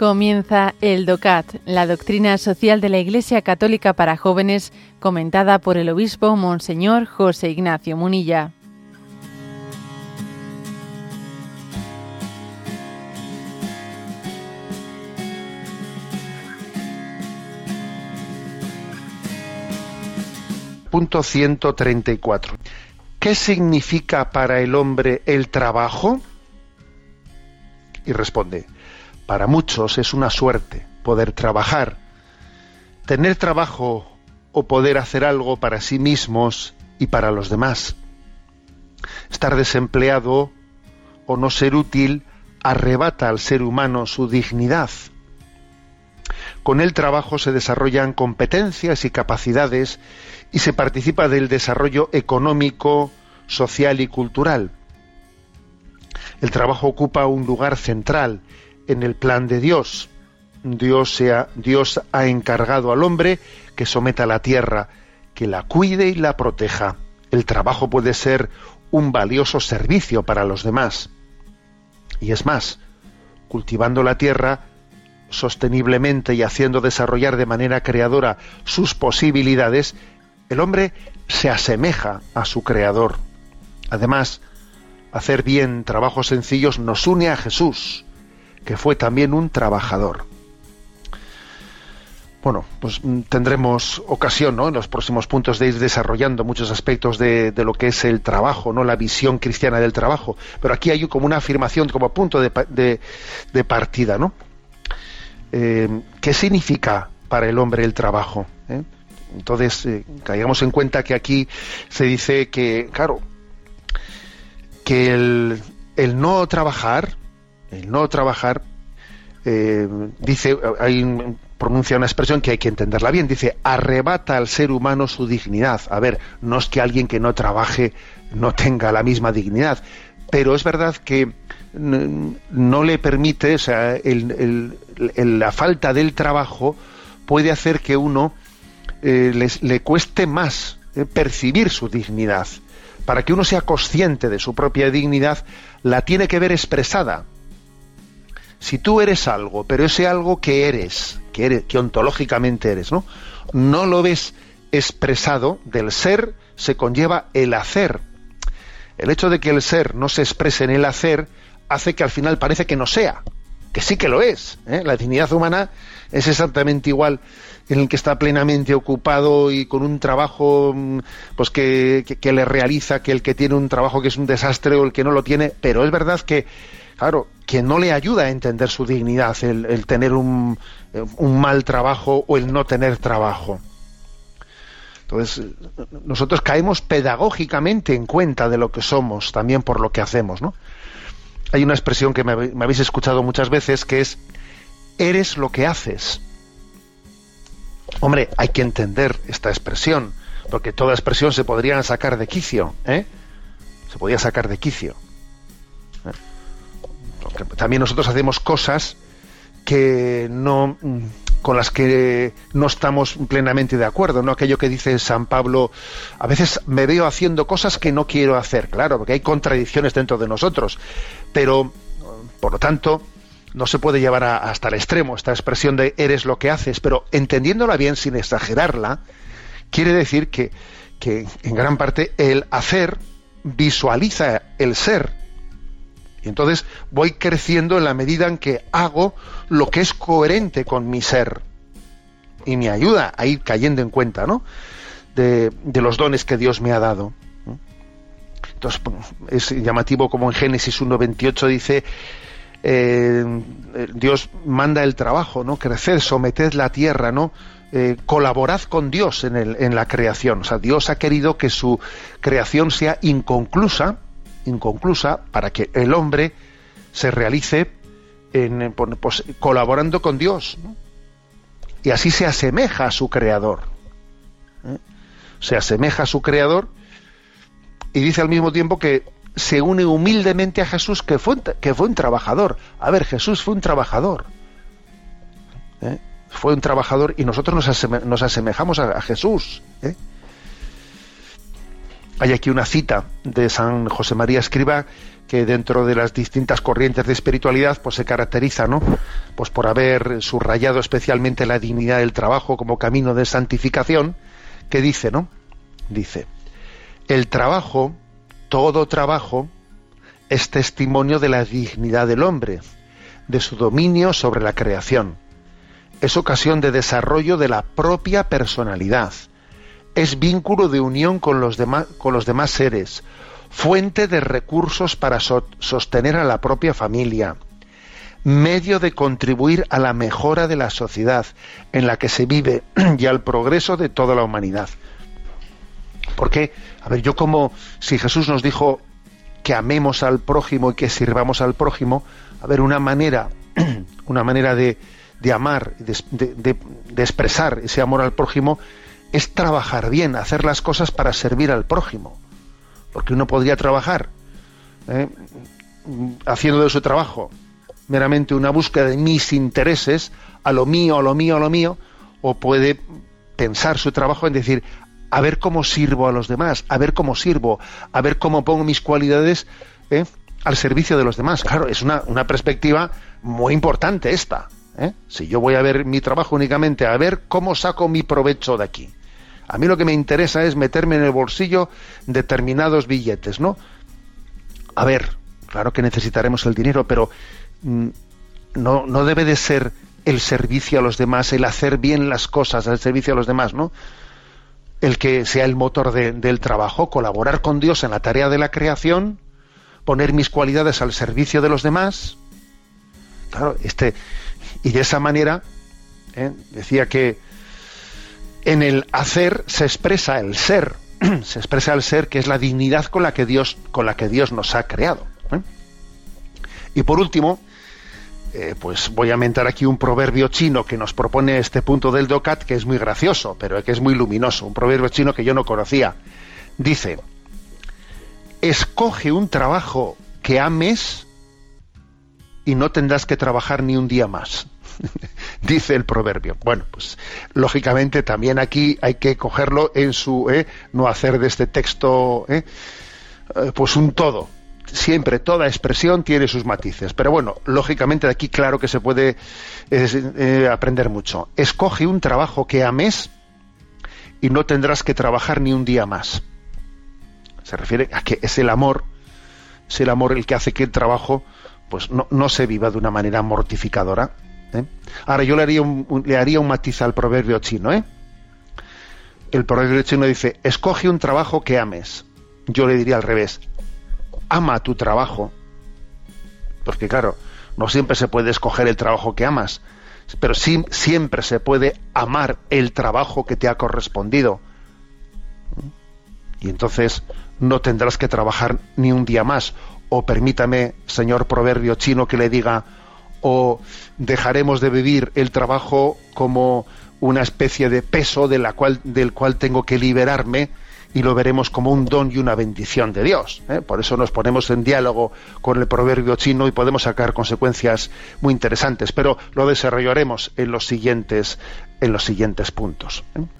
Comienza el DOCAT, la doctrina social de la Iglesia Católica para jóvenes, comentada por el obispo Monseñor José Ignacio Munilla. Punto 134. ¿Qué significa para el hombre el trabajo? Y responde, para muchos es una suerte poder trabajar. Tener trabajo o poder hacer algo para sí mismos y para los demás. Estar desempleado o no ser útil arrebata al ser humano su dignidad. Con el trabajo se desarrollan competencias y capacidades y se participa del desarrollo económico, social y cultural. El trabajo ocupa un lugar central en el plan de Dios. Dios, sea, Dios ha encargado al hombre que someta la tierra, que la cuide y la proteja. El trabajo puede ser un valioso servicio para los demás. Y es más, cultivando la tierra sosteniblemente y haciendo desarrollar de manera creadora sus posibilidades, el hombre se asemeja a su creador. Además, hacer bien trabajos sencillos nos une a Jesús, que fue también un trabajador. Bueno, pues mm, tendremos ocasión ¿no? en los próximos puntos de ir desarrollando muchos aspectos de, lo que es el trabajo, no la visión cristiana del trabajo. Pero aquí hay como una afirmación, como punto de, de, partida. ¿no? Eh, ¿Qué significa para el hombre el trabajo? ¿Eh? Entonces, eh, caigamos en cuenta que aquí se dice que, claro, que el, el no trabajar el no trabajar, eh, dice, pronuncia una expresión que hay que entenderla bien, dice, arrebata al ser humano su dignidad. A ver, no es que alguien que no trabaje no tenga la misma dignidad, pero es verdad que no le permite, o sea, la falta del trabajo puede hacer que uno eh, le cueste más eh, percibir su dignidad. Para que uno sea consciente de su propia dignidad, la tiene que ver expresada si tú eres algo, pero ese algo que eres, que, eres, que ontológicamente eres, ¿no? No lo ves expresado del ser, se conlleva el hacer. El hecho de que el ser no se exprese en el hacer hace que al final parece que no sea, que sí que lo es. ¿eh? La dignidad humana es exactamente igual en el que está plenamente ocupado y con un trabajo mm, pues que, que, le realiza que el que tiene un trabajo que es un desastre o el que no lo tiene, pero es verdad que claro, que no le ayuda a entender su dignidad el, tener un, un, mal trabajo o el no tener trabajo. Entonces, nosotros caemos pedagógicamente en cuenta de lo que somos, también por lo que hacemos, ¿no? Hay una expresión que me, habéis escuchado muchas veces que es eres lo que haces. Hombre, hay que entender esta expresión, porque toda expresión se podría sacar de quicio, ¿eh? Se podría sacar de quicio también nosotros hacemos cosas que no con las que no estamos plenamente de acuerdo, ¿no? Aquello que dice San Pablo, a veces me veo haciendo cosas que no quiero hacer, claro, porque hay contradicciones dentro de nosotros, pero por lo tanto no se puede llevar hasta el extremo esta expresión de eres lo que haces, pero entendiéndola bien sin exagerarla, quiere decir que, que en gran parte el hacer visualiza el ser y entonces voy creciendo en la medida en que hago lo que es coherente con mi ser. Y me ayuda a ir cayendo en cuenta, ¿no? De, los dones que Dios me ha dado. Entonces, es llamativo como en Génesis 1.28 dice, eh, Dios manda el trabajo, ¿no? Crecer, someted la tierra, ¿no? Eh, colaborad con Dios en, el, en la creación. O sea, Dios ha querido que su creación sea inconclusa, inconclusa para que el hombre se realice en, pues, colaborando con Dios. Y así se asemeja a su creador. ¿eh? Se asemeja a su creador y dice al mismo tiempo que se une humildemente a Jesús, que fue, un trabajador. A ver, Jesús fue un trabajador. ¿eh? Fue un trabajador y nosotros nos, asemejamos a, Jesús. ¿eh? Hay aquí una cita de San José María Escriba que dentro de las distintas corrientes de espiritualidad pues se caracteriza ¿no? pues por haber subrayado especialmente la dignidad del trabajo como camino de santificación que dice no dice el trabajo todo trabajo es testimonio de la dignidad del hombre de su dominio sobre la creación es ocasión de desarrollo de la propia personalidad es vínculo de unión con los demás con los demás seres fuente de recursos para sostener a la propia familia, medio de contribuir a la mejora de la sociedad en la que se vive y al progreso de toda la humanidad. Porque, a ver, yo como si Jesús nos dijo que amemos al prójimo y que sirvamos al prójimo, a ver, una manera, una manera de, de amar, de, de expresar ese amor al prójimo, es trabajar bien, hacer las cosas para servir al prójimo porque uno podría trabajar ¿eh? haciendo de su trabajo meramente una búsqueda de mis intereses, a lo mío, a lo mío, a lo mío, o puede pensar su trabajo en decir, a ver cómo sirvo a los demás, a ver cómo sirvo, a ver cómo pongo mis cualidades ¿eh? al servicio de los demás. Claro, es una, perspectiva muy importante esta. ¿eh? Si yo voy a ver mi trabajo únicamente a ver cómo saco mi provecho de aquí. A mí lo que me interesa es meterme en el bolsillo determinados billetes, ¿no? A ver, claro que necesitaremos el dinero, pero mm, no, no debe de ser el servicio a los demás, el hacer bien las cosas al servicio a los demás, ¿no? El que sea el motor del trabajo, colaborar con Dios en la tarea de la creación, poner mis cualidades al servicio de los demás. Claro, este, y de esa manera, ¿eh? decía que en el hacer se expresa el ser, se expresa el ser que es la dignidad con la que Dios, con la que Dios nos ha creado. ¿eh? Y por último, eh, pues voy a mentar aquí un proverbio chino que nos propone este punto del Docat, que es muy gracioso, pero que es muy luminoso, un proverbio chino que yo no conocía. Dice, escoge un trabajo que ames y no tendrás que trabajar ni un día más. dice el proverbio. Bueno, pues lógicamente también aquí hay que cogerlo en su, ¿eh? no hacer de este texto ¿eh? Eh, pues un todo. Siempre toda expresión tiene sus matices, pero bueno, lógicamente de aquí claro que se puede aprender mucho. Escoge un trabajo que ames y no tendrás que trabajar ni un día más. Se refiere a que es el amor, es el amor el que hace que el trabajo pues no, no se viva de una manera mortificadora, ¿eh? Ahora yo le haría, un, le haría un matiz al proverbio chino. ¿eh? El proverbio chino dice, escoge un trabajo que ames. Yo le diría al revés, ama tu trabajo. Porque claro, no siempre se puede escoger el trabajo que amas, pero sí, siempre se puede amar el trabajo que te ha correspondido. Y entonces no tendrás que trabajar ni un día más. O permítame, señor proverbio chino, que le diga, o dejaremos de vivir el trabajo como una especie de peso de la cual, del cual tengo que liberarme y lo veremos como un don y una bendición de Dios. ¿eh? Por eso nos ponemos en diálogo con el proverbio chino y podemos sacar consecuencias muy interesantes, pero lo desarrollaremos en los siguientes, en los siguientes puntos. ¿eh?